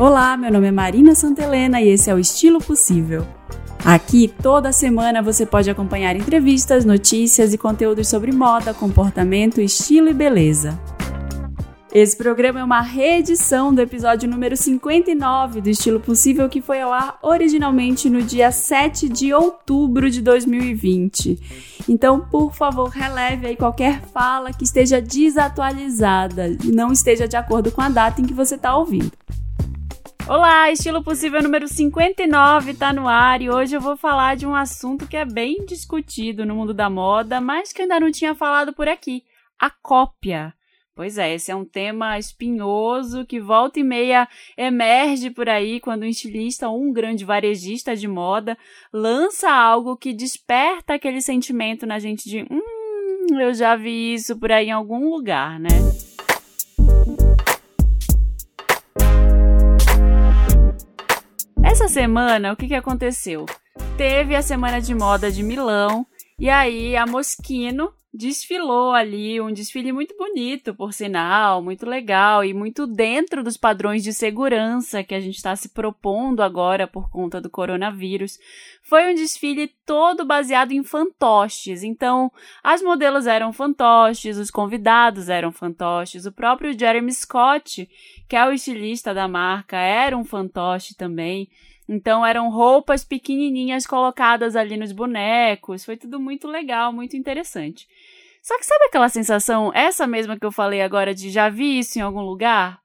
Olá, meu nome é Marina Santelena e esse é o Estilo Possível. Aqui, toda semana, você pode acompanhar entrevistas, notícias e conteúdos sobre moda, comportamento, estilo e beleza. Esse programa é uma reedição do episódio número 59 do Estilo Possível, que foi ao ar originalmente no dia 7 de outubro de 2020. Então, por favor, releve aí qualquer fala que esteja desatualizada e não esteja de acordo com a data em que você está ouvindo. Olá, Estilo Possível número 59 está no ar e hoje eu vou falar de um assunto que é bem discutido no mundo da moda, mas que ainda não tinha falado por aqui: a cópia. Pois é, esse é um tema espinhoso que volta e meia emerge por aí quando um estilista ou um grande varejista de moda lança algo que desperta aquele sentimento na gente de hum, eu já vi isso por aí em algum lugar, né? Essa semana, o que, que aconteceu? Teve a Semana de Moda de Milão e aí a Moschino desfilou ali, um desfile muito bonito, por sinal, muito legal e muito dentro dos padrões de segurança que a gente está se propondo agora por conta do coronavírus. Foi um desfile todo baseado em fantoches, então as modelos eram fantoches, os convidados eram fantoches, o próprio Jeremy Scott, que é o estilista da marca, era um fantoche também. Então eram roupas pequenininhas colocadas ali nos bonecos. Foi tudo muito legal, muito interessante. Só que sabe aquela sensação, essa mesma que eu falei agora de já vi isso em algum lugar?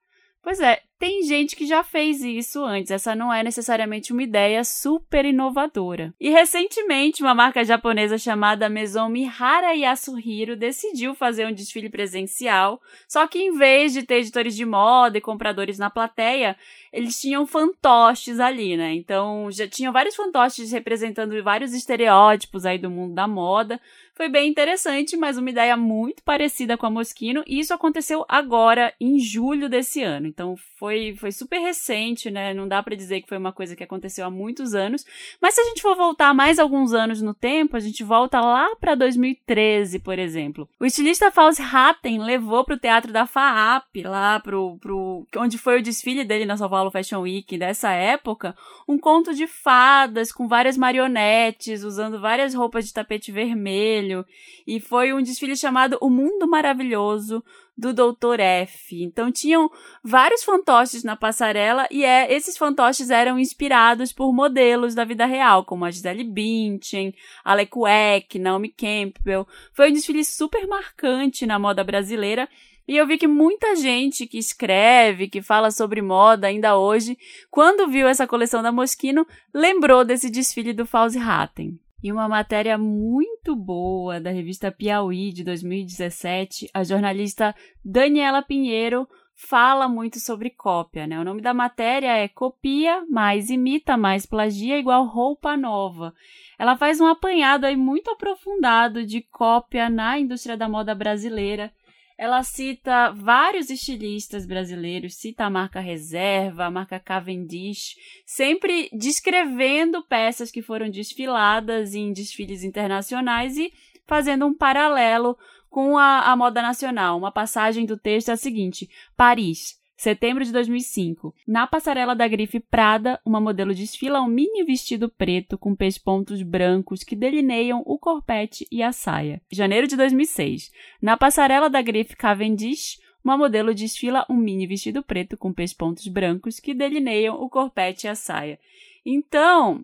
Pois é, tem gente que já fez isso antes, essa não é necessariamente uma ideia super inovadora. E recentemente, uma marca japonesa chamada Maison Mihara Yasuhiro decidiu fazer um desfile presencial, só que em vez de ter editores de moda e compradores na plateia, eles tinham fantoches ali, né? Então já tinham vários fantoches representando vários estereótipos aí do mundo da moda. Foi bem interessante, mas uma ideia muito parecida com a Moschino, e isso aconteceu agora, em julho desse ano. Então foi, foi super recente, né? Não dá para dizer que foi uma coisa que aconteceu há muitos anos. Mas se a gente for voltar mais alguns anos no tempo, a gente volta lá para 2013, por exemplo. O estilista Fauzi Hatten levou para o teatro da FAAP, lá pro, pro onde foi o desfile dele na São Paulo Fashion Week dessa época, um conto de fadas com várias marionetes, usando várias roupas de tapete vermelho E foi um desfile chamado O Mundo Maravilhoso do Dr. F. Então tinham vários fantoches na passarela e é, esses fantoches eram inspirados por modelos da vida real, como a Gisele Bündchen, Alec Weck, Naomi Campbell. Foi um desfile super marcante na moda brasileira e eu vi que muita gente que escreve, que fala sobre moda ainda hoje, quando viu essa coleção da Moschino, lembrou desse desfile do Fauzi Hatten. Em uma matéria muito boa da revista Piauí de 2017, a jornalista Daniela Pinheiro fala muito sobre cópia, né? O nome da matéria é Copia mais imita mais plagia igual roupa nova. Ela faz um apanhado aí muito aprofundado de cópia na indústria da moda brasileira ela cita vários estilistas brasileiros, cita a marca Reserva, a marca Cavendish, sempre descrevendo peças que foram desfiladas em desfiles internacionais e fazendo um paralelo com a, a moda nacional. Uma passagem do texto é a seguinte: Paris. Setembro de 2005. Na passarela da grife Prada, uma modelo desfila um mini vestido preto com pespontos brancos que delineiam o corpete e a saia. Janeiro de 2006. Na passarela da grife Cavendish, uma modelo desfila um mini vestido preto com pespontos brancos que delineiam o corpete e a saia. Então,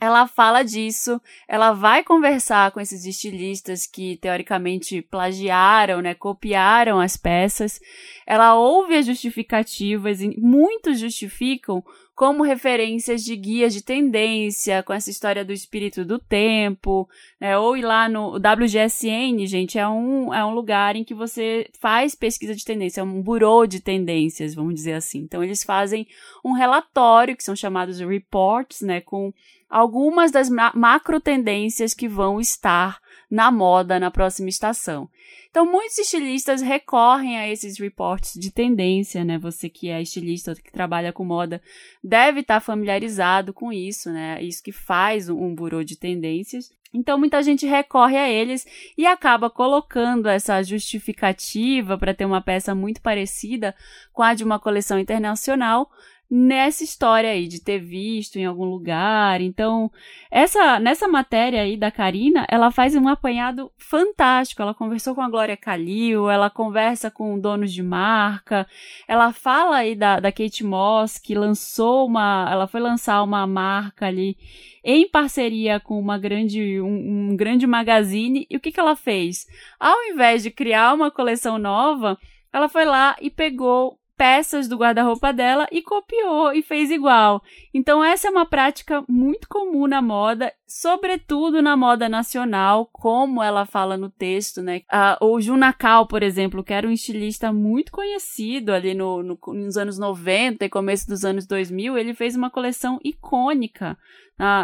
ela fala disso, ela vai conversar com esses estilistas que teoricamente plagiaram, né, copiaram as peças. Ela ouve as justificativas e muitos justificam como referências de guias de tendência, com essa história do espírito do tempo, né? ou ir lá no WGSN, gente, é um, é um lugar em que você faz pesquisa de tendência, é um burô de tendências, vamos dizer assim. Então, eles fazem um relatório, que são chamados reports, né, com algumas das macro tendências que vão estar na moda na próxima estação. Então, muitos estilistas recorrem a esses reports de tendência, né? Você que é estilista, que trabalha com moda, deve estar familiarizado com isso, né? Isso que faz um burô de tendências. Então, muita gente recorre a eles e acaba colocando essa justificativa para ter uma peça muito parecida com a de uma coleção internacional nessa história aí de ter visto em algum lugar. Então, essa nessa matéria aí da Karina, ela faz um apanhado fantástico. Ela conversou com a Glória Calil, ela conversa com donos de marca, ela fala aí da, da Kate Moss, que lançou uma. Ela foi lançar uma marca ali em parceria com uma grande, um, um grande magazine. E o que, que ela fez? Ao invés de criar uma coleção nova, ela foi lá e pegou peças do guarda-roupa dela e copiou e fez igual. Então essa é uma prática muito comum na moda, sobretudo na moda nacional, como ela fala no texto, né? Ah, o Junakal, por exemplo, que era um estilista muito conhecido ali no, no, nos anos 90 e começo dos anos 2000, ele fez uma coleção icônica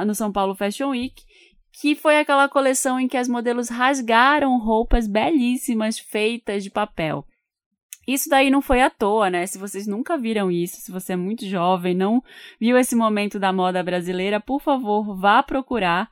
no São Paulo Fashion Week que foi aquela coleção em que as modelos rasgaram roupas belíssimas feitas de papel. Isso daí não foi à toa, né? Se vocês nunca viram isso, se você é muito jovem, não viu esse momento da moda brasileira, por favor, vá procurar.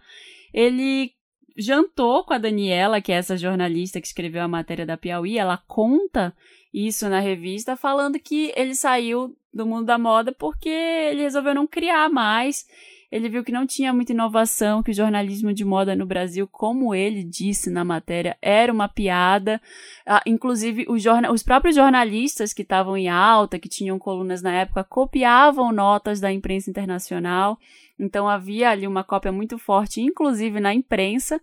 Ele jantou com a Daniela, que é essa jornalista que escreveu a matéria da Piauí, ela conta isso na revista, falando que ele saiu do mundo da moda porque ele resolveu não criar mais ele viu que não tinha muita inovação, que o jornalismo de moda no Brasil, como ele disse na matéria, era uma piada. Ah, inclusive, os, os próprios jornalistas que estavam em alta, que tinham colunas na época, copiavam notas da imprensa internacional. Então havia ali uma cópia muito forte, inclusive na imprensa,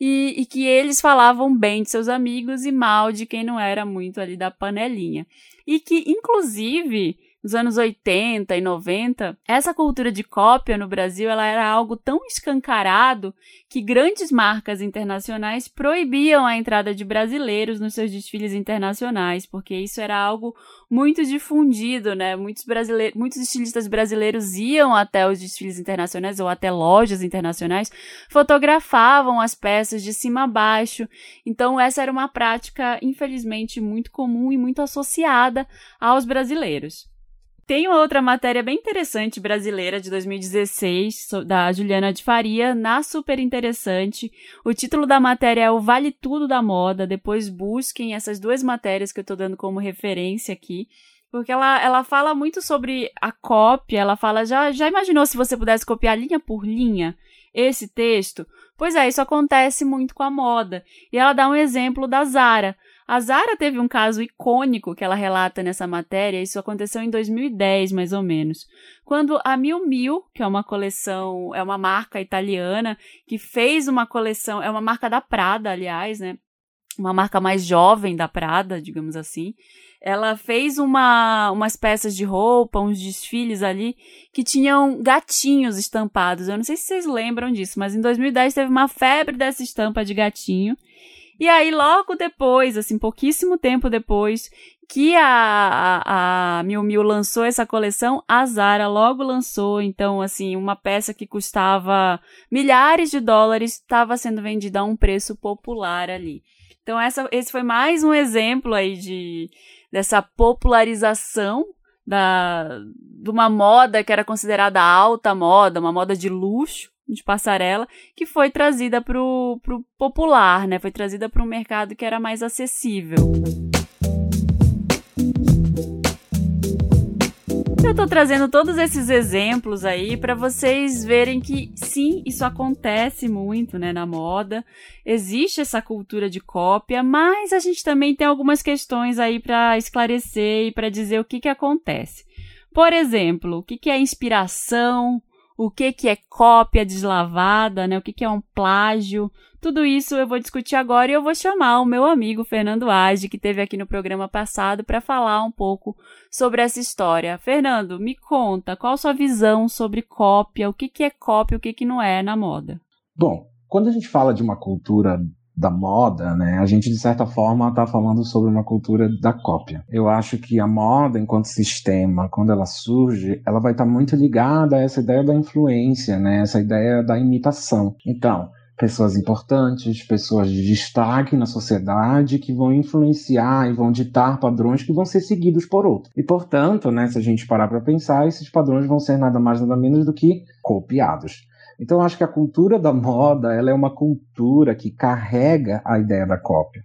e, e, que eles falavam bem de seus amigos e mal de quem não era muito ali da panelinha. E que, inclusive, nos anos 80 e 90, essa cultura de cópia no Brasil ela era algo tão escancarado que grandes marcas internacionais proibiam a entrada de brasileiros nos seus desfiles internacionais, porque isso era algo muito difundido, né? Muitos brasileiros, muitos estilistas brasileiros iam até os desfiles internacionais ou até lojas internacionais, fotografavam as peças de cima a baixo. Então essa era uma prática infelizmente muito comum e muito associada aos brasileiros. Tem uma outra matéria bem interessante brasileira de 2016, da Juliana de Faria, na Super Interessante. O título da matéria é O Vale Tudo da Moda. Depois busquem essas duas matérias que eu estou dando como referência aqui. Porque ela, ela fala muito sobre a cópia, ela fala, já, já imaginou se você pudesse copiar linha por linha esse texto? Pois é, isso acontece muito com a moda. E ela dá um exemplo da Zara. A Zara teve um caso icônico que ela relata nessa matéria, isso aconteceu em 2010, mais ou menos, quando a Miu Miu, que é uma coleção, é uma marca italiana, que fez uma coleção, é uma marca da Prada, aliás, né? Uma marca mais jovem da Prada, digamos assim. Ela fez uma, umas peças de roupa, uns desfiles ali, que tinham gatinhos estampados. Eu não sei se vocês lembram disso, mas em 2010 teve uma febre dessa estampa de gatinho. E aí, logo depois, assim, pouquíssimo tempo depois que a, a, a Miu Miu lançou essa coleção, a Zara logo lançou, então, assim, uma peça que custava milhares de dólares estava sendo vendida a um preço popular ali. Então, essa, esse foi mais um exemplo aí de, dessa popularização da, de uma moda que era considerada alta moda, uma moda de luxo, de passarela, que foi trazida para o popular, né? Foi trazida para um mercado que era mais acessível. Eu estou trazendo todos esses exemplos aí para vocês verem que sim, isso acontece muito, né, na moda. Existe essa cultura de cópia, mas a gente também tem algumas questões aí para esclarecer e para dizer o que que acontece. Por exemplo, o que que é inspiração? O que, que é cópia deslavada, né? o que, que é um plágio. Tudo isso eu vou discutir agora e eu vou chamar o meu amigo Fernando Age, que esteve aqui no programa passado, para falar um pouco sobre essa história. Fernando, me conta, qual a sua visão sobre cópia, o que, que é cópia o que, que não é na moda? Bom, quando a gente fala de uma cultura da moda, né, a gente de certa forma está falando sobre uma cultura da cópia. Eu acho que a moda, enquanto sistema, quando ela surge, ela vai estar tá muito ligada a essa ideia da influência, né, essa ideia da imitação. Então, pessoas importantes, pessoas de destaque na sociedade que vão influenciar e vão ditar padrões que vão ser seguidos por outros. E portanto, né, se a gente parar para pensar, esses padrões vão ser nada mais nada menos do que copiados. Então, acho que a cultura da moda ela é uma cultura que carrega a ideia da cópia.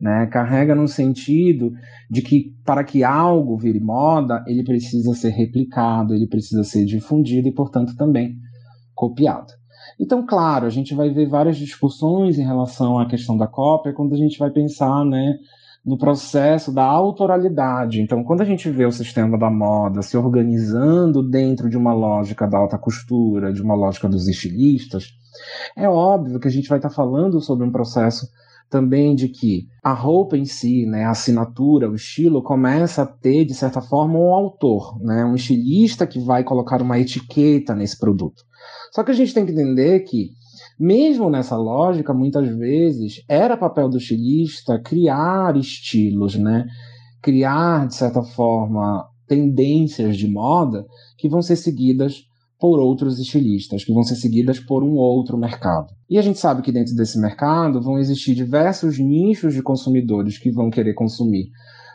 Né? Carrega no sentido de que para que algo vire moda, ele precisa ser replicado, ele precisa ser difundido e, portanto, também copiado. Então, claro, a gente vai ver várias discussões em relação à questão da cópia quando a gente vai pensar né, no processo da autoralidade. Então, quando a gente vê o sistema da moda se organizando dentro de uma lógica da alta costura, de uma lógica dos estilistas, é óbvio que a gente vai estar falando sobre um processo também de que a roupa em si, né, a assinatura, o estilo, começa a ter, de certa forma, um autor, né, um estilista que vai colocar uma etiqueta nesse produto. Só que a gente tem que entender que, mesmo nessa lógica, muitas vezes era papel do estilista criar estilos, né, criar, de certa forma, tendências de moda que vão ser seguidas por outros estilistas, que vão ser seguidas por um outro mercado. E a gente sabe que dentro desse mercado vão existir diversos nichos de consumidores que vão querer consumir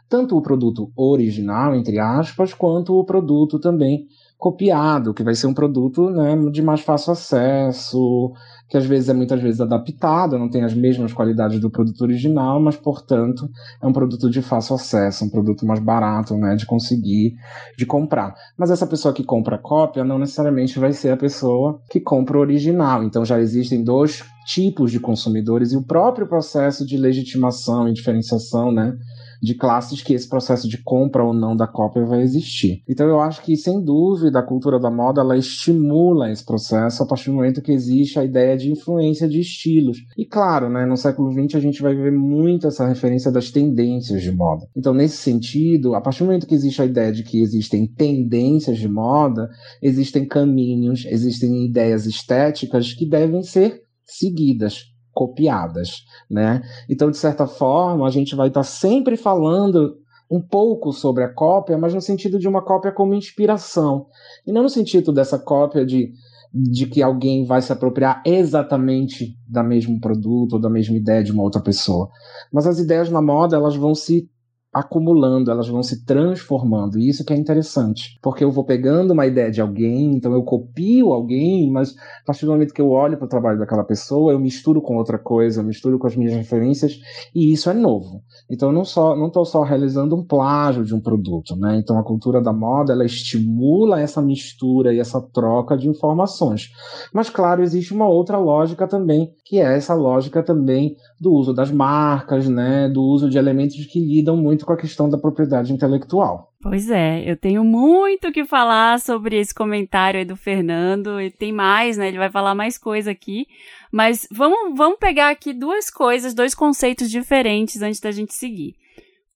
tanto o produto original, entre aspas, quanto o produto também copiado, que vai ser um produto né, de mais fácil acesso, que às vezes é muitas vezes adaptado, não tem as mesmas qualidades do produto original, mas portanto é um produto de fácil acesso, um produto mais barato, né, de conseguir, de comprar. Mas essa pessoa que compra cópia não necessariamente vai ser a pessoa que compra o original. Então já existem dois tipos de consumidores e o próprio processo de legitimação e diferenciação, né, de classes que esse processo de compra ou não da cópia vai existir. Então eu acho que, sem dúvida, a cultura da moda ela estimula esse processo a partir do momento que existe a ideia de influência de estilos. E claro, né, no século XX a gente vai ver muito essa referência das tendências de moda. Então, nesse sentido, a partir do momento que existe a ideia de que existem tendências de moda, existem caminhos, existem ideias estéticas que devem ser seguidas copiadas, né? Então, de certa forma, a gente vai estar tá sempre falando um pouco sobre a cópia, mas no sentido de uma cópia como inspiração, e não no sentido dessa cópia de, de que alguém vai se apropriar exatamente da mesmo produto ou da mesma ideia de uma outra pessoa. Mas as ideias na moda, elas vão se acumulando, elas vão se transformando. E isso que é interessante, porque eu vou pegando uma ideia de alguém, então eu copio alguém, mas a partir do momento que eu olho para o trabalho daquela pessoa, eu misturo com outra coisa, eu misturo com as minhas referências, e isso é novo. Então eu não só não estou só realizando um plágio de um produto, né? Então a cultura da moda ela estimula essa mistura e essa troca de informações. Mas claro, existe uma outra lógica também, que é essa lógica também do uso das marcas, né? Do uso de elementos que lidam muito com a questão da propriedade intelectual. Pois é, eu tenho muito que falar sobre esse comentário aí do Fernando, e tem mais, né? Ele vai falar mais coisa aqui. Mas vamos, vamos pegar aqui duas coisas, dois conceitos diferentes antes da gente seguir.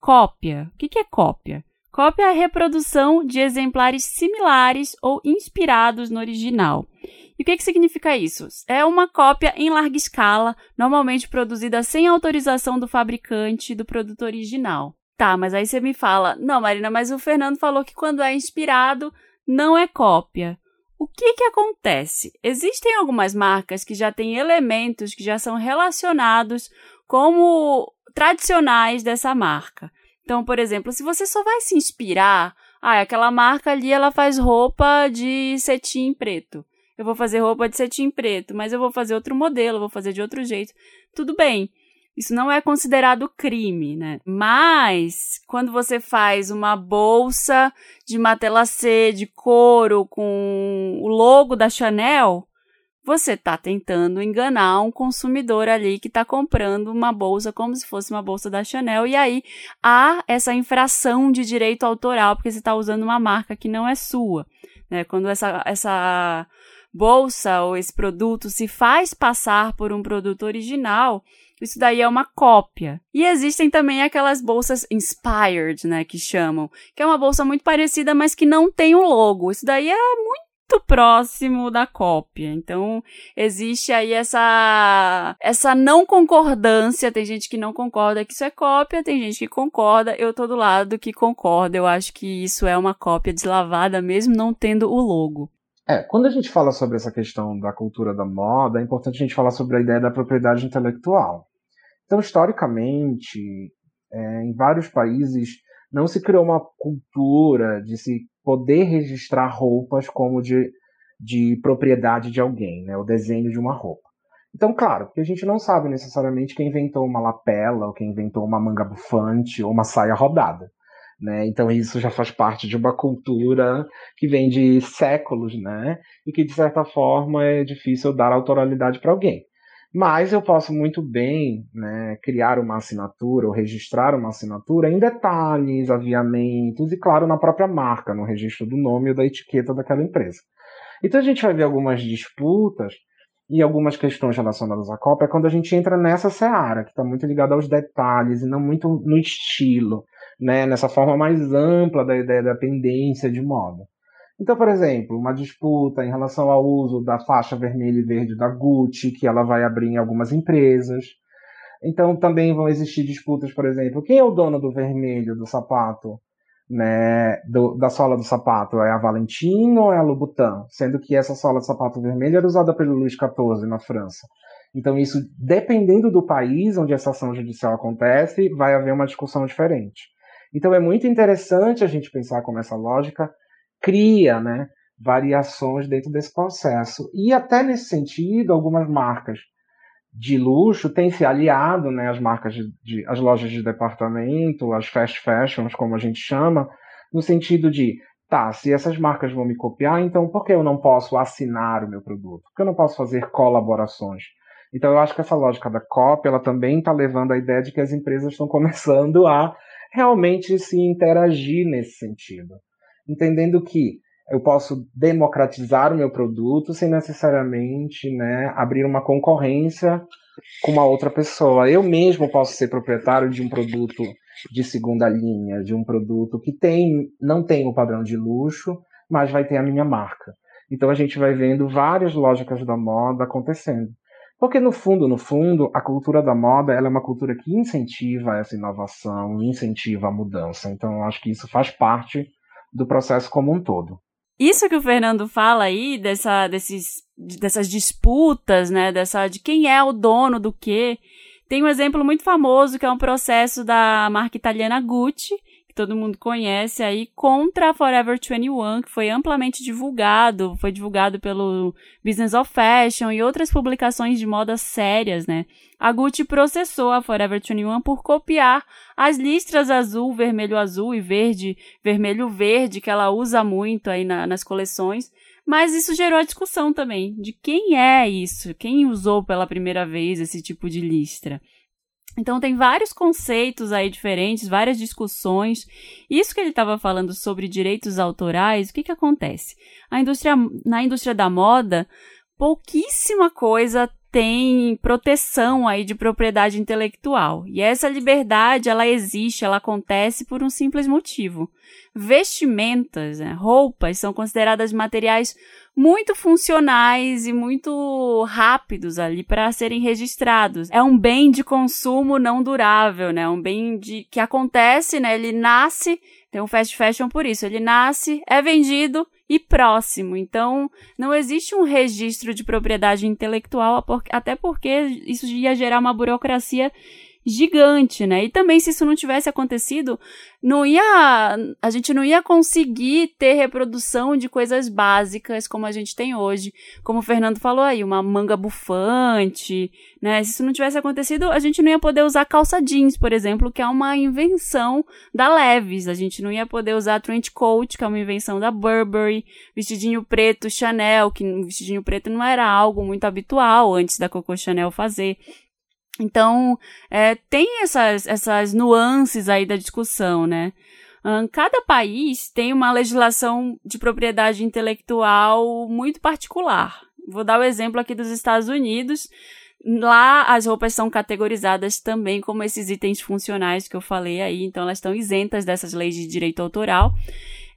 Cópia. O que, que é cópia? Cópia é a reprodução de exemplares similares ou inspirados no original. E o que, que significa isso? É uma cópia em larga escala, normalmente produzida sem autorização do fabricante do produto original. Tá, mas aí você me fala, não, Marina, mas o Fernando falou que quando é inspirado, não é cópia. O que que acontece? Existem algumas marcas que já têm elementos que já são relacionados como tradicionais dessa marca. Então, por exemplo, se você só vai se inspirar, ah, aquela marca ali ela faz roupa de cetim preto. Eu vou fazer roupa de cetim preto, mas eu vou fazer outro modelo, vou fazer de outro jeito. Tudo bem. Isso não é considerado crime, né? Mas quando você faz uma bolsa de matelassé de couro com o logo da Chanel, você está tentando enganar um consumidor ali que está comprando uma bolsa como se fosse uma bolsa da Chanel e aí há essa infração de direito autoral porque você está usando uma marca que não é sua, né? Quando essa essa bolsa ou esse produto se faz passar por um produto original, isso daí é uma cópia. E existem também aquelas bolsas inspired, né, que chamam, que é uma bolsa muito parecida, mas que não tem o um logo. Isso daí é muito próximo da cópia. Então, existe aí essa essa não concordância, tem gente que não concorda que isso é cópia, tem gente que concorda, eu tô do lado que concorda. Eu acho que isso é uma cópia deslavada mesmo não tendo o logo. É, quando a gente fala sobre essa questão da cultura da moda, é importante a gente falar sobre a ideia da propriedade intelectual. Então, historicamente, é, em vários países, não se criou uma cultura de se poder registrar roupas como de, de propriedade de alguém, né, o desenho de uma roupa. Então, claro, porque a gente não sabe necessariamente quem inventou uma lapela, ou quem inventou uma manga bufante, ou uma saia rodada. Né? Então isso já faz parte de uma cultura que vem de séculos, né? E que de certa forma é difícil dar autoralidade para alguém. Mas eu posso muito bem né, criar uma assinatura ou registrar uma assinatura em detalhes, aviamentos e, claro, na própria marca, no registro do nome ou da etiqueta daquela empresa. Então a gente vai ver algumas disputas e algumas questões relacionadas à cópia quando a gente entra nessa seara, que está muito ligada aos detalhes e não muito no estilo, né, nessa forma mais ampla da ideia da tendência de moda. Então, por exemplo, uma disputa em relação ao uso da faixa vermelha e verde da Gucci, que ela vai abrir em algumas empresas. Então, também vão existir disputas, por exemplo, quem é o dono do vermelho do sapato, né, do, da sola do sapato? É a Valentino ou é a Louboutin? Sendo que essa sola de sapato vermelho era usada pelo Luís XIV na França. Então, isso, dependendo do país onde essa ação judicial acontece, vai haver uma discussão diferente. Então, é muito interessante a gente pensar como essa lógica cria né, variações dentro desse processo. E até nesse sentido, algumas marcas de luxo têm se aliado, né, as marcas de, de, as lojas de departamento, as fast fashions, como a gente chama, no sentido de, tá, se essas marcas vão me copiar, então por que eu não posso assinar o meu produto? Por que eu não posso fazer colaborações? Então eu acho que essa lógica da cópia, ela também está levando a ideia de que as empresas estão começando a realmente se interagir nesse sentido entendendo que eu posso democratizar o meu produto sem necessariamente né, abrir uma concorrência com uma outra pessoa. Eu mesmo posso ser proprietário de um produto de segunda linha, de um produto que tem, não tem o padrão de luxo, mas vai ter a minha marca. Então a gente vai vendo várias lógicas da moda acontecendo. Porque no fundo, no fundo, a cultura da moda ela é uma cultura que incentiva essa inovação, incentiva a mudança. Então eu acho que isso faz parte do processo como um todo. Isso que o Fernando fala aí, dessa, desses, dessas disputas, né, dessa, de quem é o dono do quê, tem um exemplo muito famoso que é um processo da marca italiana Gucci, todo mundo conhece aí, contra a Forever 21, que foi amplamente divulgado, foi divulgado pelo Business of Fashion e outras publicações de moda sérias, né? A Gucci processou a Forever 21 por copiar as listras azul, vermelho azul e verde, vermelho verde, que ela usa muito aí na, nas coleções. Mas isso gerou a discussão também de quem é isso, quem usou pela primeira vez esse tipo de listra. Então tem vários conceitos aí diferentes, várias discussões. Isso que ele estava falando sobre direitos autorais, o que que acontece? A indústria, na indústria da moda, pouquíssima coisa tem proteção aí de propriedade intelectual. E essa liberdade, ela existe, ela acontece por um simples motivo. Vestimentas, né, roupas, são consideradas materiais muito funcionais e muito rápidos ali para serem registrados. É um bem de consumo não durável, né? Um bem de que acontece, né? Ele nasce, tem um fast fashion por isso, ele nasce, é vendido e próximo. Então, não existe um registro de propriedade intelectual, até porque isso ia gerar uma burocracia gigante, né? E também se isso não tivesse acontecido, não ia a gente não ia conseguir ter reprodução de coisas básicas como a gente tem hoje, como o Fernando falou aí, uma manga bufante, né? Se isso não tivesse acontecido, a gente não ia poder usar calça jeans, por exemplo, que é uma invenção da Levi's. A gente não ia poder usar trench coat, que é uma invenção da Burberry, vestidinho preto Chanel, que vestidinho preto não era algo muito habitual antes da Coco Chanel fazer. Então, é, tem essas, essas nuances aí da discussão, né? cada país tem uma legislação de propriedade intelectual muito particular. Vou dar o exemplo aqui dos Estados Unidos. Lá as roupas são categorizadas também como esses itens funcionais que eu falei aí, então elas estão isentas dessas leis de direito autoral.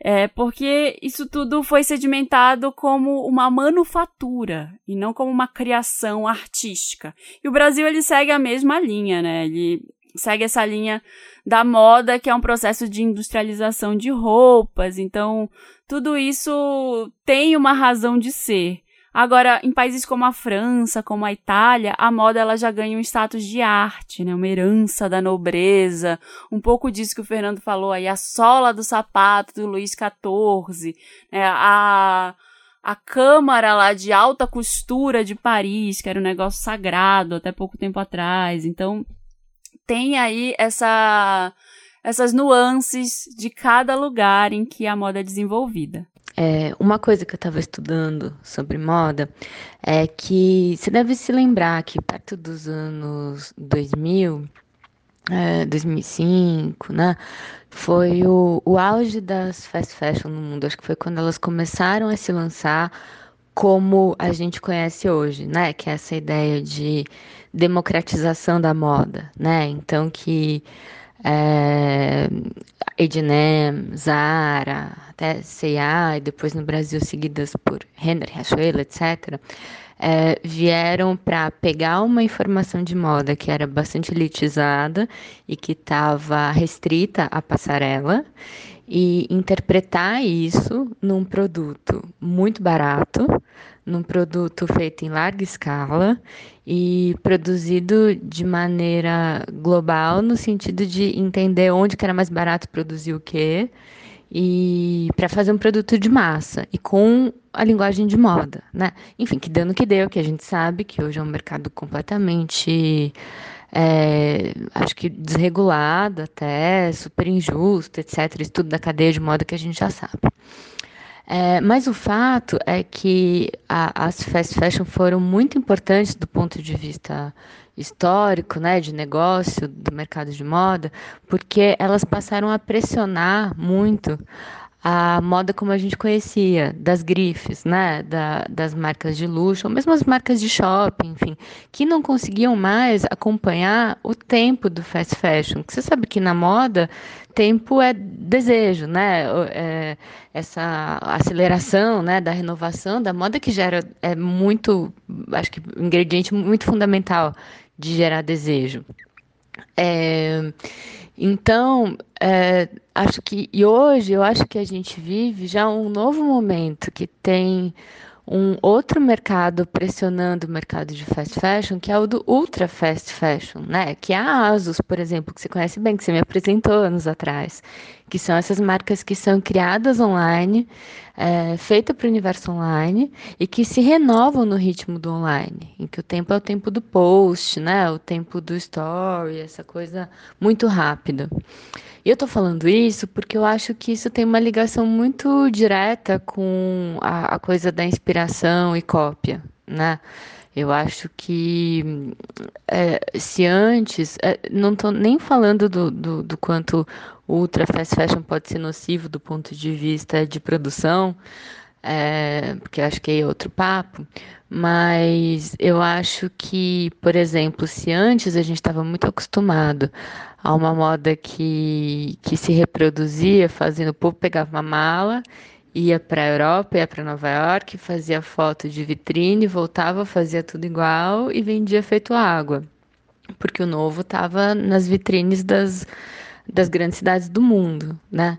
É, porque isso tudo foi sedimentado como uma manufatura e não como uma criação artística. E o Brasil ele segue a mesma linha, né? Ele segue essa linha da moda, que é um processo de industrialização de roupas. Então, tudo isso tem uma razão de ser. Agora, em países como a França, como a Itália, a moda ela já ganha um status de arte, né? Uma herança da nobreza. Um pouco disso que o Fernando falou aí, a sola do sapato do Luís XIV, né? a a Câmara lá de alta costura de Paris, que era um negócio sagrado até pouco tempo atrás. Então, tem aí essa, essas nuances de cada lugar em que a moda é desenvolvida. É, uma coisa que eu estava estudando sobre moda é que você deve se lembrar que perto dos anos 2000, é, 2005, né? Foi o, o auge das fast fashion no mundo. Acho que foi quando elas começaram a se lançar como a gente conhece hoje, né? Que é essa ideia de democratização da moda, né? Então que é, H&M, Zara, até C&A e depois no Brasil seguidas por Renner, Riachuelo, etc., é, vieram para pegar uma informação de moda que era bastante elitizada e que estava restrita à passarela e interpretar isso num produto muito barato, num produto feito em larga escala e produzido de maneira global no sentido de entender onde que era mais barato produzir o quê e para fazer um produto de massa e com a linguagem de moda, né? Enfim, que dando que deu, que a gente sabe que hoje é um mercado completamente é, acho que desregulado até, super injusto, etc. Isso tudo da cadeia de moda que a gente já sabe. É, mas o fato é que a, as fast fashion foram muito importantes do ponto de vista histórico, né, de negócio do mercado de moda, porque elas passaram a pressionar muito a moda como a gente conhecia, das grifes, né, da, das marcas de luxo, ou mesmo as marcas de shopping, enfim, que não conseguiam mais acompanhar o tempo do fast fashion. Você sabe que na moda, tempo é desejo, né, é, essa aceleração, né, da renovação da moda que gera é muito, acho que um ingrediente muito fundamental de gerar desejo. É, então, é, acho que e hoje eu acho que a gente vive já um novo momento que tem um outro mercado pressionando o mercado de fast fashion, que é o do ultra fast fashion, né? Que é a Asus, por exemplo, que você conhece bem, que você me apresentou anos atrás, que são essas marcas que são criadas online, é, feitas para o universo online e que se renovam no ritmo do online, em que o tempo é o tempo do post, né? O tempo do story, essa coisa muito rápida. E eu estou falando isso porque eu acho que isso tem uma ligação muito direta com a, a coisa da inspiração e cópia, né? Eu acho que é, se antes, é, não estou nem falando do, do, do, quanto ultra fast fashion pode ser nocivo do ponto de vista de produção, é, porque acho que é outro papo, mas eu acho que, por exemplo, se antes a gente estava muito acostumado a uma moda que, que se reproduzia, fazendo o povo pegava uma mala, ia para a Europa, ia para Nova York, fazia foto de vitrine, voltava, fazia tudo igual e vendia feito água. Porque o novo estava nas vitrines das, das grandes cidades do mundo, né?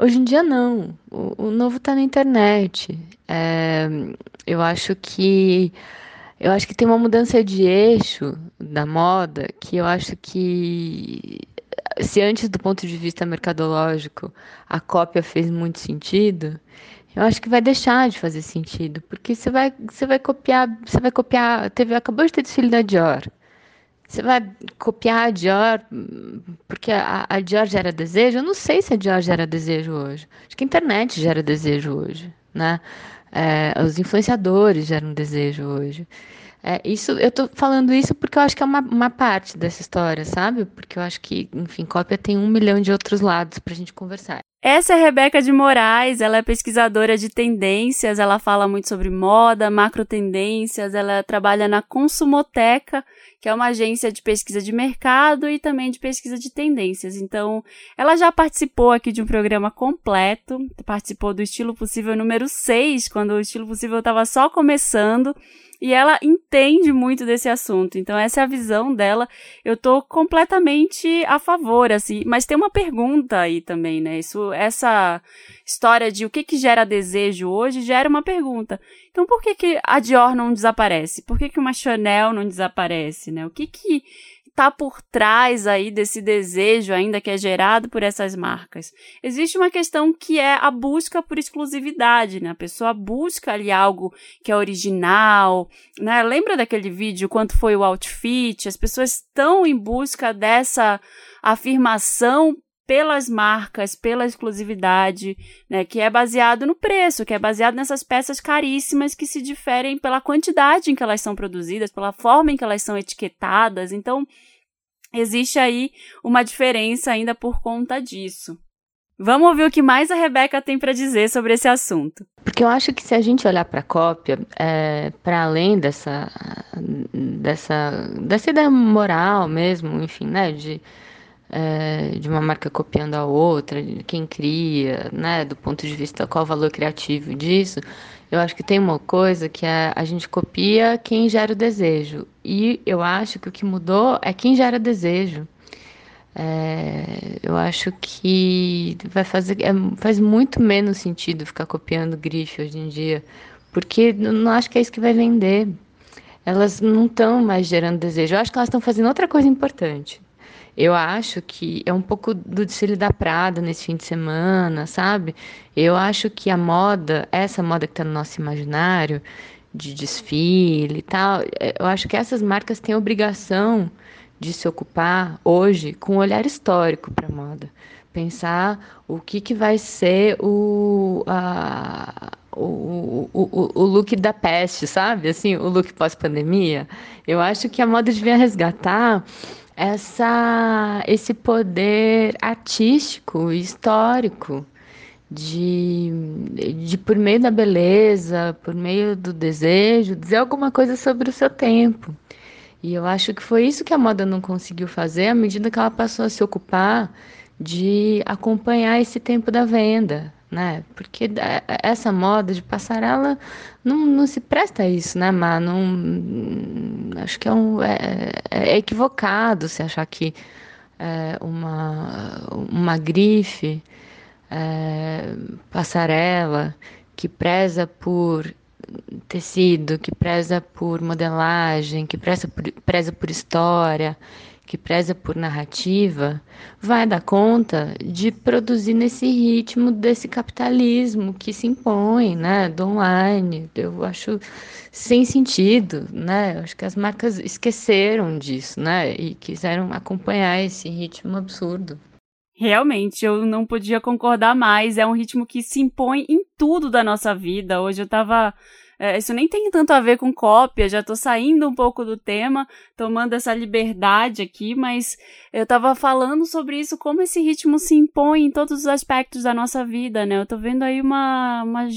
Hoje em dia não, o, o novo está na internet. É, eu acho que eu acho que tem uma mudança de eixo da moda que eu acho que se antes do ponto de vista mercadológico a cópia fez muito sentido, eu acho que vai deixar de fazer sentido, porque você vai, você vai copiar, você vai copiar, teve, acabou de ter desfile da Dior. Você vai copiar a Dior porque a, a Dior gera desejo? Eu não sei se a Dior gera desejo hoje. Acho que a internet gera desejo hoje, né? É, os influenciadores geram desejo hoje. É, isso, eu tô falando isso porque eu acho que é uma, uma parte dessa história, sabe? Porque eu acho que, enfim, cópia tem um milhão de outros lados para a gente conversar. Essa é a Rebeca de Moraes, ela é pesquisadora de tendências, ela fala muito sobre moda, macro tendências, ela trabalha na Consumoteca, que é uma agência de pesquisa de mercado e também de pesquisa de tendências. Então, ela já participou aqui de um programa completo, participou do Estilo Possível número 6, quando o Estilo Possível estava só começando. E ela entende muito desse assunto. Então, essa é a visão dela. Eu tô completamente a favor, assim. Mas tem uma pergunta aí também, né? Isso, essa história de o que, que gera desejo hoje gera uma pergunta. Então, por que, que a Dior não desaparece? Por que, que uma Chanel não desaparece, né? O que que está por trás aí desse desejo ainda que é gerado por essas marcas? Existe uma questão que é a busca por exclusividade, né? A pessoa busca ali algo que é original, né? Lembra daquele vídeo quanto foi o outfit? As pessoas estão em busca dessa afirmação pelas marcas, pela exclusividade, né, que é baseado no preço, que é baseado nessas peças caríssimas que se diferem pela quantidade em que elas são produzidas, pela forma em que elas são etiquetadas. Então, existe aí uma diferença ainda por conta disso. Vamos ouvir o que mais a Rebeca tem para dizer sobre esse assunto. Porque eu acho que se a gente olhar para a cópia, é, para além dessa, dessa, dessa ideia moral mesmo, enfim, né, de é, de uma marca copiando a outra, quem cria, né, do ponto de vista qual o valor criativo disso, eu acho que tem uma coisa que é a gente copia quem gera o desejo. E eu acho que o que mudou é quem gera desejo. É, eu acho que vai fazer, é, faz muito menos sentido ficar copiando grife hoje em dia, porque não acho que é isso que vai vender. Elas não estão mais gerando desejo. Eu acho que elas estão fazendo outra coisa importante. Eu acho que é um pouco do desfile da Prada nesse fim de semana, sabe? Eu acho que a moda, essa moda que está no nosso imaginário, de desfile e tal, é, eu acho que essas marcas têm obrigação de se ocupar hoje com um olhar histórico para a moda. Pensar o que, que vai ser o, a, o, o, o, look da peste, sabe? Assim, o look pós-pandemia. Eu acho que a moda devia resgatar essa, esse poder artístico, histórico, de, de, por meio da beleza, por meio do desejo, dizer alguma coisa sobre o seu tempo. E eu acho que foi isso que a moda não conseguiu fazer à medida que ela passou a se ocupar de acompanhar esse tempo da venda, né? Porque essa moda de passarela não, não se presta a isso, né, Má? Não, acho que é, um, é, é equivocado se achar que é, uma, uma grife, é, passarela, que preza por tecido, que preza por modelagem, que preza por, preza por história, que preza por narrativa, vai dar conta de produzir nesse ritmo desse capitalismo que se impõe, né, do online. Eu acho sem sentido, né? Eu acho que as marcas esqueceram disso, né, e quiseram acompanhar esse ritmo absurdo. Realmente, eu não podia concordar mais. É um ritmo que se impõe em tudo da nossa vida. Hoje eu estava é, isso nem tem tanto a ver com cópia, já tô saindo um pouco do tema, tomando essa liberdade aqui, mas eu tava falando sobre isso, como esse ritmo se impõe em todos os aspectos da nossa vida, né? Eu tô vendo aí uma, uma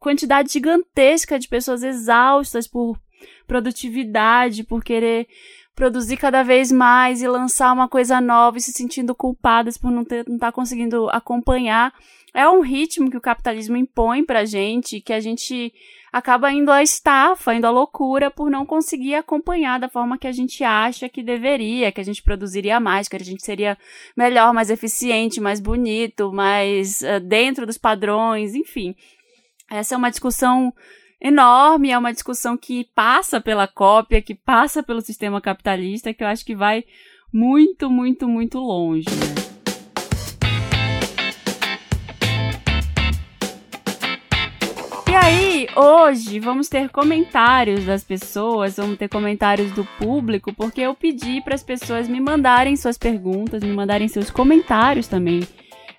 quantidade gigantesca de pessoas exaustas por produtividade, por querer produzir cada vez mais e lançar uma coisa nova e se sentindo culpadas por não estar tá conseguindo acompanhar. É um ritmo que o capitalismo impõe pra gente, que a gente acaba indo à estafa, indo à loucura por não conseguir acompanhar da forma que a gente acha que deveria, que a gente produziria mais, que a gente seria melhor, mais eficiente, mais bonito, mais uh, dentro dos padrões, enfim. Essa é uma discussão enorme, é uma discussão que passa pela cópia, que passa pelo sistema capitalista, que eu acho que vai muito, muito, muito longe. Hoje vamos ter comentários das pessoas, vamos ter comentários do público, porque eu pedi para as pessoas me mandarem suas perguntas, me mandarem seus comentários também.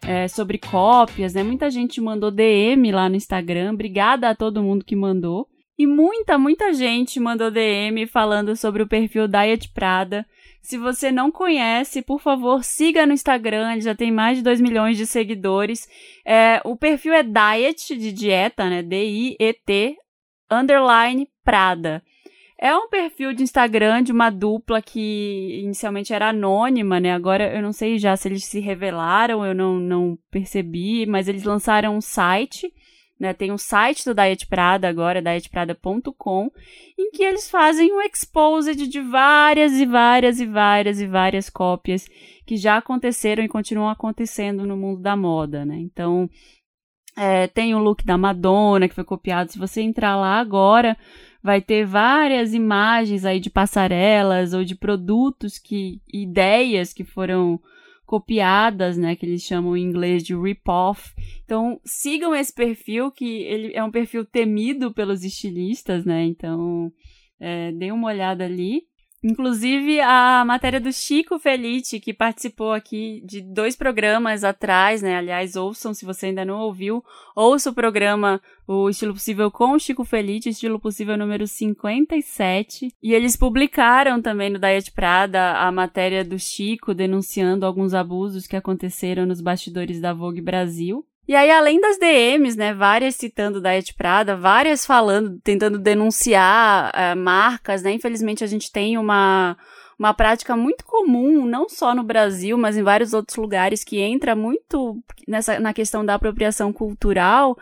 É, sobre cópias, né? Muita gente mandou DM lá no Instagram. Obrigada a todo mundo que mandou. E muita, muita gente mandou DM falando sobre o perfil Diet Prada. Se você não conhece, por favor, siga no Instagram, ele já tem mais de 2 milhões de seguidores. É, o perfil é Diet, de dieta, né? D-I-E-T, underline Prada. É um perfil de Instagram de uma dupla que inicialmente era anônima, né? Agora eu não sei já se eles se revelaram, eu não, não percebi, mas eles lançaram um site né? Tem um site do Diet Prada agora, dietprada.com, em que eles fazem um exposed de várias e várias e várias e várias cópias que já aconteceram e continuam acontecendo no mundo da moda, né? Então, É, tem o look da Madonna, que foi copiado. Se você entrar lá agora, vai ter várias imagens aí de passarelas ou de produtos que. ideias que foram copiadas, né, que eles chamam em inglês de rip-off. Então, sigam esse perfil, que ele é um perfil temido pelos estilistas, né, então é, dê uma olhada ali. Inclusive, a matéria do Chico Felite, que participou aqui de dois programas atrás, né? Aliás, ouçam se você ainda não ouviu. Ouça o programa O Estilo Possível com o Chico Felite, Estilo Possível número 57. E eles publicaram também no Diet Prada a matéria do Chico denunciando alguns abusos que aconteceram nos bastidores da Vogue Brasil. E aí, além das DMs, né, várias citando Diet Prada, várias falando, tentando denunciar uh, marcas, né, infelizmente a gente tem uma, uma prática muito comum, não só no Brasil, mas em vários outros lugares, que entra muito nessa, na questão da apropriação cultural,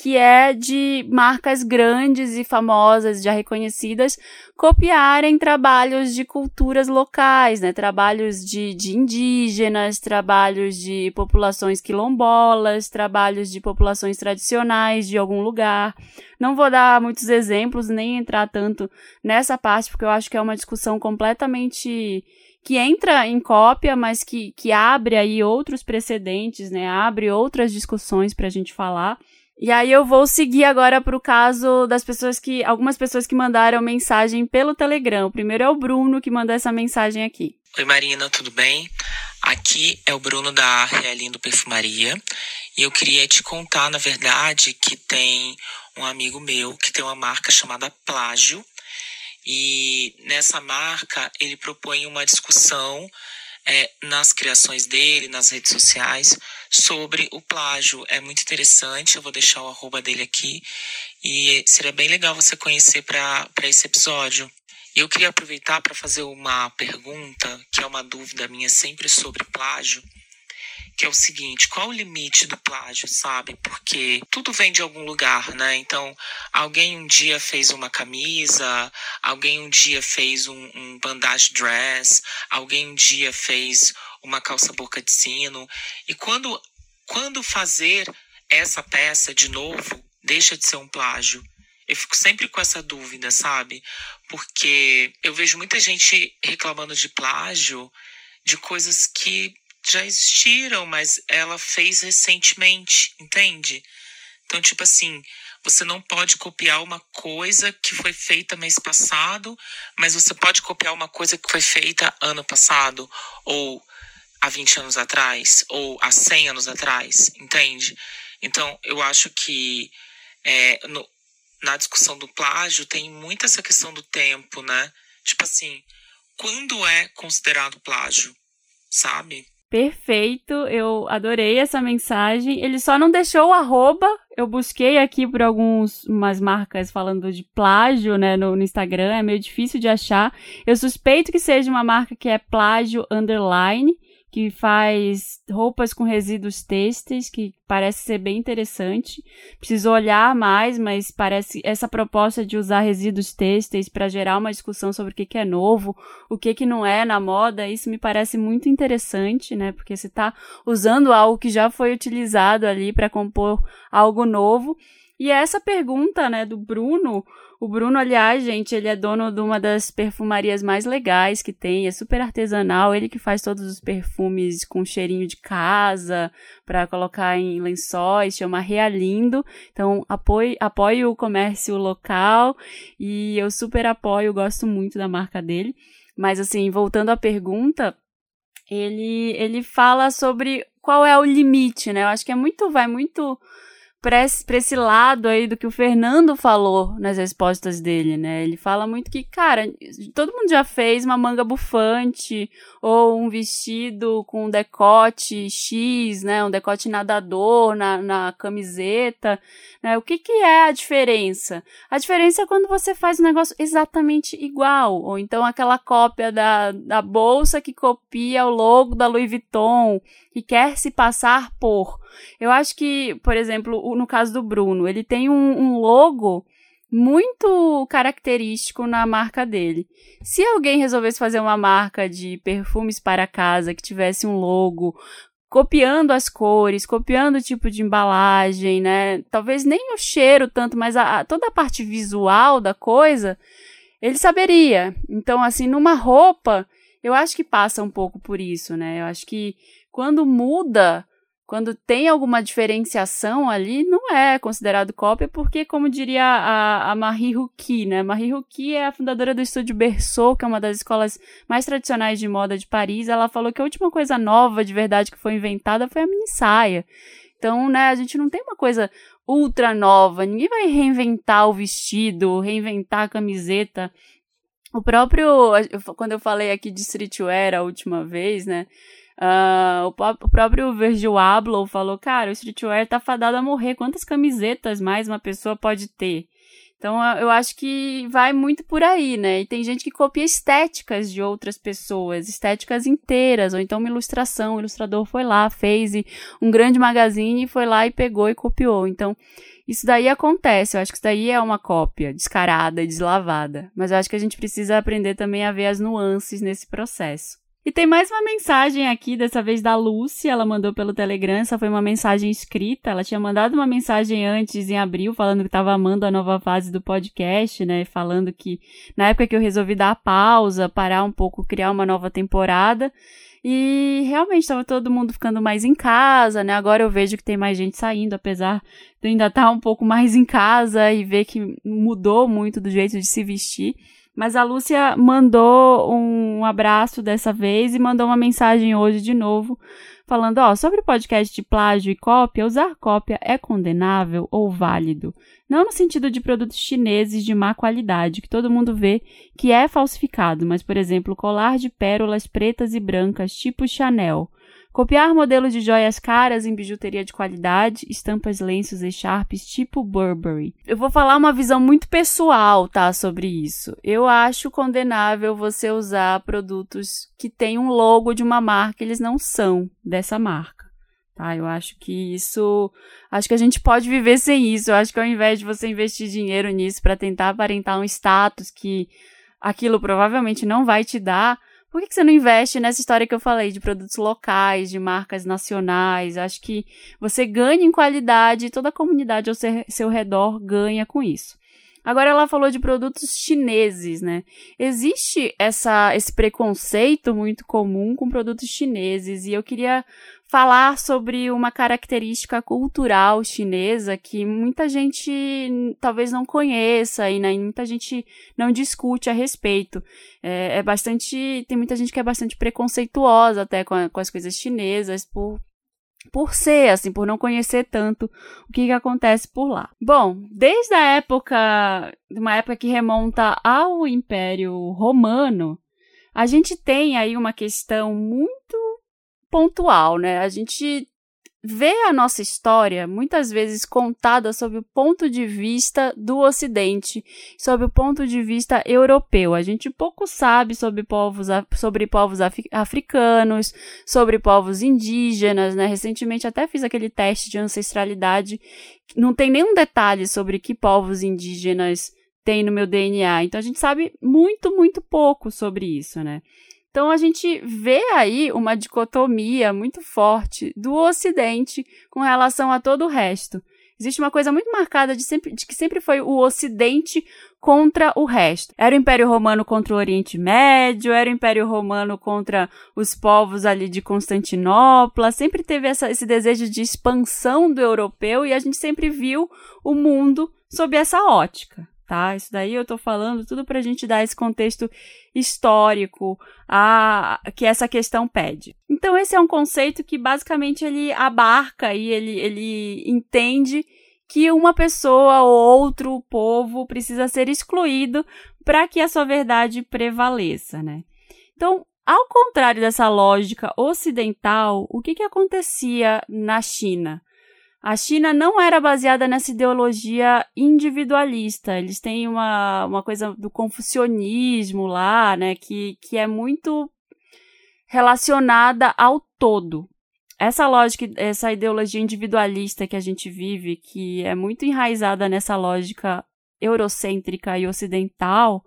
que é de marcas grandes e famosas, já reconhecidas, copiarem trabalhos de culturas locais, né? Trabalhos de, de indígenas, trabalhos de populações quilombolas, trabalhos de populações tradicionais de algum lugar. Não vou dar muitos exemplos, nem entrar tanto nessa parte, porque eu acho que é uma discussão completamente que entra em cópia, mas que, que abre aí outros precedentes, né? Abre outras discussões para a gente falar. E aí eu vou seguir agora para o caso das pessoas que. Algumas pessoas que mandaram mensagem pelo Telegram. O primeiro é o Bruno que mandou essa mensagem aqui. Oi Marina, tudo bem? Aqui é o Bruno da Realindo Perfumaria. E eu queria te contar, na verdade, que tem um amigo meu que tem uma marca chamada Plágio. E nessa marca ele propõe uma discussão é, nas criações dele, nas redes sociais, sobre o plágio. É muito interessante, eu vou deixar o arroba dele aqui e seria bem legal você conhecer para esse episódio. Eu queria aproveitar para fazer uma pergunta, que é uma dúvida minha sempre sobre plágio que é o seguinte: qual o limite do plágio, sabe? Porque tudo vem de algum lugar, né? Então, alguém um dia fez uma camisa, alguém um dia fez um, um bandage dress, alguém um dia fez uma calça boca de sino. E quando, quando fazer essa peça de novo deixa de ser um plágio? Eu fico sempre com essa dúvida, sabe? Porque eu vejo muita gente reclamando de plágio de coisas que já existiram, mas ela fez recentemente, entende? Então, tipo assim, você não pode copiar uma coisa que foi feita mês passado, mas você pode copiar uma coisa que foi feita ano passado, ou há 20 anos atrás, ou há 100 anos atrás, entende? Então, eu acho que é, no, na discussão do plágio tem muito essa questão do tempo, né? Tipo assim, quando é considerado plágio, sabe? Perfeito, eu adorei essa mensagem. Ele só não deixou o arroba. Eu busquei aqui por algumas marcas falando de plágio, né, no, no, Instagram. É meio difícil de achar. Eu suspeito que seja uma marca que é plágio underline que faz roupas com resíduos têxteis, que parece ser bem interessante. Preciso olhar mais, mas parece essa proposta de usar resíduos têxteis para gerar uma discussão sobre o que, que é novo, o que, que não é na moda, isso me parece muito interessante, né? Porque você está usando algo que já foi utilizado ali para compor algo novo. E essa pergunta, né, do Bruno, o Bruno, aliás, gente, ele é dono de uma das perfumarias mais legais que tem, é super artesanal, ele que faz todos os perfumes com cheirinho de casa, para colocar em lençóis, chama Realindo. Então, apoie, apoie o comércio local e eu super apoio, gosto muito da marca dele. Mas assim, voltando à pergunta, ele ele fala sobre qual é o limite, né? Eu acho que é muito vai muito para esse lado aí do que o Fernando falou nas respostas dele, né? Ele fala muito que, cara, todo mundo já fez uma manga bufante ou um vestido com decote X, né? Um decote nadador na, na camiseta, né? O que que é a diferença? A diferença é quando você faz um negócio exatamente igual, ou então aquela cópia da, da bolsa que copia o logo da Louis Vuitton, que quer se passar por. Eu acho que, por exemplo, no caso do Bruno, ele tem um, um logo muito característico na marca dele. Se alguém resolvesse fazer uma marca de perfumes para casa que tivesse um logo copiando as cores, copiando o tipo de embalagem, né? Talvez nem o cheiro tanto, mas a, a, toda a parte visual da coisa, ele saberia. Então, assim, numa roupa, eu acho que passa um pouco por isso, né? Eu acho que quando muda quando tem alguma diferenciação ali, não é considerado cópia, porque, como diria a, a Marie Ruki, né? Marie Ruki é a fundadora do estúdio Berceau, que é uma das escolas mais tradicionais de moda de Paris. Ela falou que a última coisa nova de verdade que foi inventada foi a mini saia. Então, né, a gente não tem uma coisa ultra nova, ninguém vai reinventar o vestido, reinventar a camiseta. O próprio, quando eu falei aqui de streetwear a última vez, né? Uh, o, próprio Virgil Abloh falou, cara, o streetwear tá fadado a morrer. Quantas camisetas mais uma pessoa pode ter? Então, eu acho que vai muito por aí, né? E tem gente que copia estéticas de outras pessoas, estéticas inteiras, ou então uma ilustração. O ilustrador foi lá, fez um grande magazine, foi lá e pegou e copiou. Então, isso daí acontece. Eu acho que isso daí é uma cópia descarada, deslavada. Mas eu acho que a gente precisa aprender também a ver as nuances nesse processo. E tem mais uma mensagem aqui, dessa vez da Lucy, ela mandou pelo Telegram, essa foi uma mensagem escrita, ela tinha mandado uma mensagem antes, em abril, falando que estava amando a nova fase do podcast, né, falando que na época que eu resolvi dar a pausa, parar um pouco, criar uma nova temporada, e realmente estava todo mundo ficando mais em casa, né? Agora eu vejo que tem mais gente saindo, apesar de ainda estar tá um pouco mais em casa e ver que mudou muito do jeito de se vestir. Mas a Lúcia mandou um abraço dessa vez e mandou uma mensagem hoje de novo, falando: ó, sobre o podcast de plágio e cópia, usar cópia é condenável ou válido? Não no sentido de produtos chineses de má qualidade, que todo mundo vê que é falsificado, mas, por exemplo, colar de pérolas pretas e brancas, tipo Chanel Copiar modelos de joias caras em bijuteria de qualidade, estampas, lenços e sharps tipo Burberry. Eu vou falar uma visão muito pessoal, tá, sobre isso. Eu acho condenável você usar produtos que têm um logo de uma marca, eles não são dessa marca. Tá, eu acho que isso, acho que a gente pode viver sem isso. Eu acho que ao invés de você investir dinheiro nisso para tentar aparentar um status que aquilo provavelmente não vai te dar, por que, que você não investe nessa história que eu falei de produtos locais, de marcas nacionais? Acho que você ganha em qualidade e toda a comunidade ao seu, seu redor ganha com isso. Agora ela falou de produtos chineses, né? Existe essa, esse preconceito muito comum com produtos chineses e eu queria falar sobre uma característica cultural chinesa que muita gente talvez não conheça e né, muita gente não discute a respeito. É, é, bastante. Tem muita gente que é bastante preconceituosa até com, a, com as coisas chinesas por. Por ser, assim, por não conhecer tanto o que, que acontece por lá. Bom, desde a época, uma época que remonta ao Império Romano, a gente tem aí uma questão muito pontual, né? A gente vê a nossa história muitas vezes contada sob o ponto de vista do Ocidente, sob o ponto de vista europeu. A gente pouco sabe sobre povos, sobre povos africanos, sobre povos indígenas, né? Recentemente até fiz aquele teste de ancestralidade. Não tem nenhum detalhe sobre que povos indígenas tem no meu DNA. Então a gente sabe muito, muito pouco sobre isso, né? Então a gente vê aí uma dicotomia muito forte do Ocidente com relação a todo o resto. Existe uma coisa muito marcada de, sempre, de que sempre foi o Ocidente contra o resto. Era o Império Romano contra o Oriente Médio, era o Império Romano contra os povos ali de Constantinopla, sempre teve essa, esse desejo de expansão do europeu e a gente sempre viu o mundo sob essa ótica tá? Isso daí eu tô falando tudo pra gente dar esse contexto histórico a que essa questão pede. Então esse é um conceito que basicamente ele abarca e ele, ele entende que uma pessoa ou outro povo precisa ser excluído para que a sua verdade prevaleça, né? Então, ao contrário dessa lógica ocidental, o que, que acontecia na China? A China não era baseada nessa ideologia individualista. Eles têm uma, uma coisa do confucionismo lá, né, que, que é muito relacionada ao todo. Essa lógica, essa ideologia individualista que a gente vive, que é muito enraizada nessa lógica eurocêntrica e ocidental,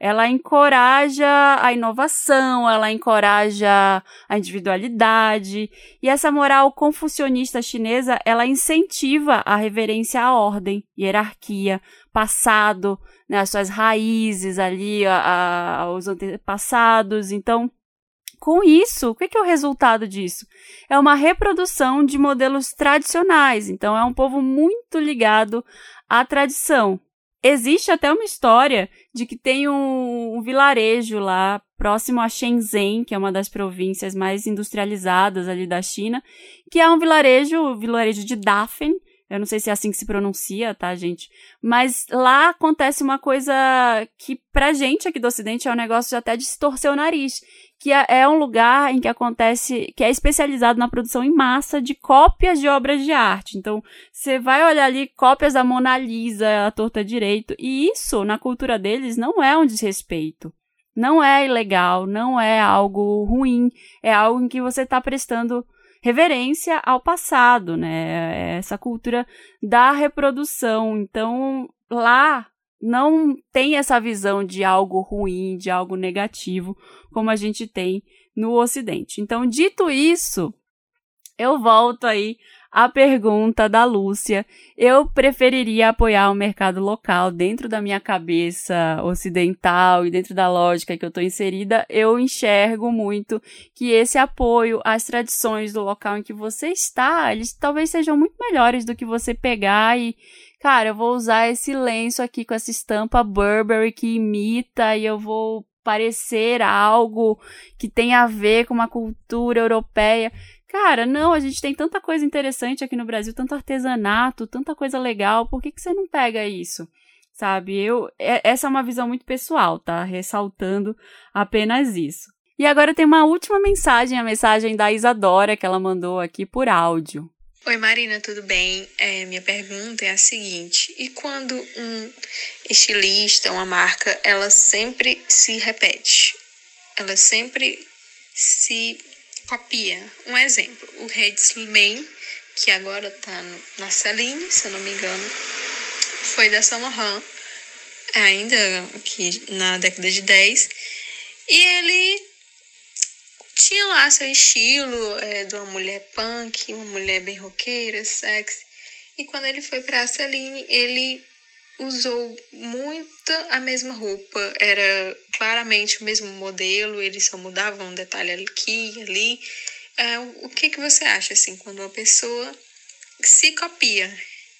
ela encoraja a inovação, ela encoraja a individualidade, e essa moral confucionista chinesa, ela incentiva a reverência à ordem, hierarquia, passado, né, as suas raízes ali, a, a, aos antepassados. Então, com isso, o que é o resultado disso? É uma reprodução de modelos tradicionais. Então, é um povo muito ligado à tradição. Existe até uma história de que tem um, um, vilarejo lá próximo a Shenzhen, que é uma das províncias mais industrializadas ali da China, que é um vilarejo, o vilarejo de Dafen. Eu não sei se é assim que se pronuncia, tá, gente? Mas lá acontece uma coisa que pra gente aqui do Ocidente é um negócio até de se torcer o nariz, que é, é um lugar em que acontece, que é especializado na produção em massa de cópias de obras de arte. Então, você vai olhar ali cópias da Mona Lisa, a torta direito, e isso, na cultura deles, não é um desrespeito. Não é ilegal, não é algo ruim, é algo em que você está prestando reverência ao passado, né? É essa cultura da reprodução. Então, lá não tem essa visão de algo ruim, de algo negativo, como a gente tem no Ocidente. Então, dito isso, eu volto aí à pergunta da Lúcia. Eu preferiria apoiar o mercado local dentro da minha cabeça ocidental e dentro da lógica que eu estou inserida. Eu enxergo muito que esse apoio às tradições do local em que você está, eles talvez sejam muito melhores do que você pegar e cara, eu vou usar esse lenço aqui com essa estampa Burberry que imita e eu vou parecer algo que tem a ver com uma cultura europeia. Cara, não, a gente tem tanta coisa interessante aqui no Brasil, tanto artesanato, tanta coisa legal, por que, que você não pega isso? Sabe, eu, é, essa é uma visão muito pessoal, tá? Ressaltando apenas isso. E agora tem uma última mensagem, a mensagem da Isadora que ela mandou aqui por áudio. Oi Marina, tudo bem? É, minha pergunta é a seguinte: e quando um estilista, uma marca, ela sempre se repete? Ela sempre se copia. Um exemplo: o Red Slimane, que agora está na Celine, se eu não me engano, foi da Saint Laurent, ainda aqui na década de 10, e ele tinha lá seu estilo é, de uma mulher punk, uma mulher bem roqueira, sexy. E quando ele foi para Celine, ele usou muito a mesma roupa, era claramente o mesmo modelo, eles só mudavam um detalhe aqui e ali. É, o que, que você acha, assim, quando uma pessoa se copia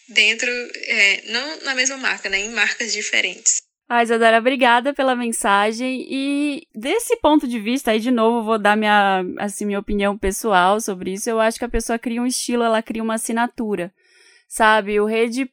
dentro, é, não na mesma marca, né, em marcas diferentes? Ah, Isadora, obrigada pela mensagem. E desse ponto de vista, aí de novo vou dar minha, assim, minha opinião pessoal sobre isso. Eu acho que a pessoa cria um estilo, ela cria uma assinatura. Sabe? O Rede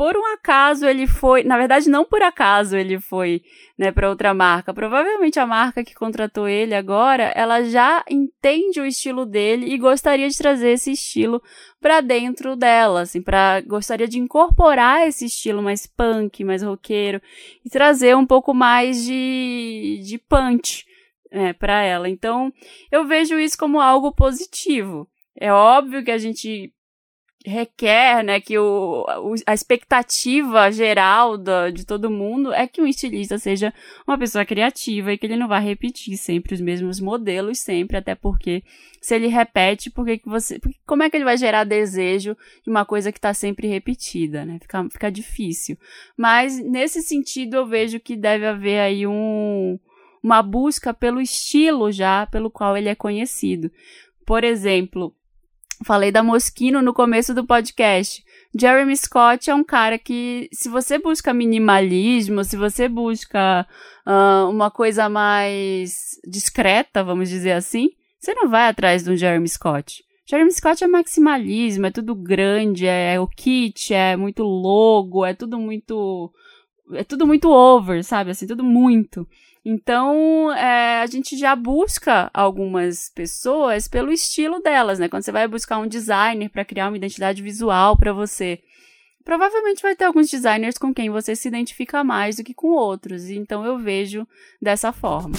por um acaso ele foi, na verdade não por acaso ele foi, né, para outra marca. Provavelmente a marca que contratou ele agora, ela já entende o estilo dele e gostaria de trazer esse estilo para dentro dela, assim, para gostaria de incorporar esse estilo mais punk, mais roqueiro e trazer um pouco mais de de punch, né, para ela. Então, eu vejo isso como algo positivo. É óbvio que a gente requer, né, que o, a expectativa geral do, de todo mundo é que um estilista seja uma pessoa criativa e que ele não vai repetir sempre os mesmos modelos sempre, até porque se ele repete, por que você, como é que ele vai gerar desejo de uma coisa que está sempre repetida, né? Fica, fica difícil. Mas nesse sentido eu vejo que deve haver aí um uma busca pelo estilo já pelo qual ele é conhecido. Por exemplo, Falei da Moschino no começo do podcast. Jeremy Scott é um cara que, se você busca minimalismo, se você busca uh, uma coisa mais discreta, vamos dizer assim, você não vai atrás do Jeremy Scott. Jeremy Scott é maximalismo, é tudo grande, é, é o kit, é muito logo, é tudo muito. É tudo muito over, sabe? Assim, tudo muito. Então, é, a gente já busca algumas pessoas pelo estilo delas, né? Quando você vai buscar um designer para criar uma identidade visual para você, provavelmente vai ter alguns designers com quem você se identifica mais do que com outros. Então, eu vejo dessa forma.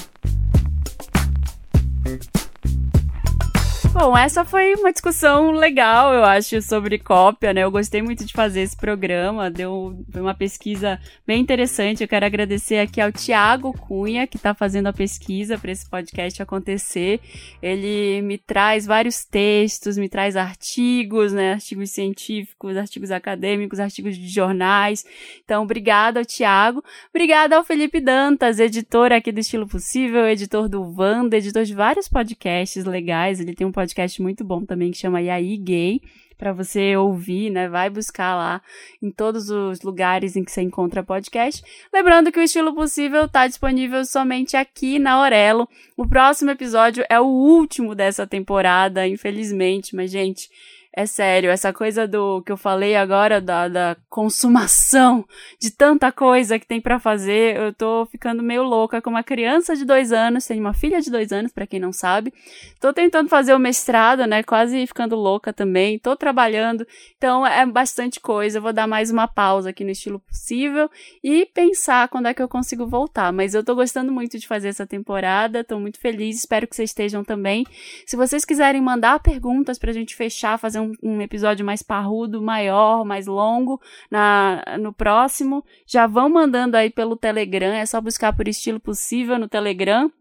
Bom, essa foi uma discussão legal, eu acho, sobre cópia, né? Eu gostei muito de fazer esse programa, deu uma pesquisa bem interessante. Eu quero agradecer aqui ao Tiago Cunha, que está fazendo a pesquisa para esse podcast acontecer. Ele me traz vários textos, me traz artigos, né? Artigos científicos, artigos acadêmicos, artigos de jornais. Então, obrigada ao Tiago. Obrigada ao Felipe Dantas, editor aqui do Estilo Possível, editor do Wanda, editor de vários podcasts legais. Ele tem um podcast muito bom também que chama Yaí Gay, para você ouvir, né? Vai buscar lá em todos os lugares em que você encontra podcast. Lembrando que o Estilo Possível está disponível somente aqui na Aurelo. O próximo episódio é o último dessa temporada, infelizmente, mas gente, é sério, essa coisa do que eu falei agora, da, da consumação de tanta coisa que tem para fazer, eu tô ficando meio louca com uma criança de dois anos, tenho uma filha de dois anos, para quem não sabe. Tô tentando fazer o mestrado, né? Quase ficando louca também. Tô trabalhando, então é bastante coisa. Eu vou dar mais uma pausa aqui no estilo possível e pensar quando é que eu consigo voltar. Mas eu tô gostando muito de fazer essa temporada, tô muito feliz, espero que vocês estejam também. Se vocês quiserem mandar perguntas pra gente fechar, fazer um, um episódio mais parrudo, maior, mais longo na, no próximo, já vão mandando aí pelo Telegram, é só buscar por estilo possível no Telegram.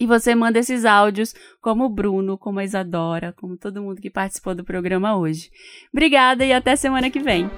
E você manda esses áudios, como o Bruno, como a Isadora, como todo mundo que participou do programa hoje. Obrigada e até semana que vem.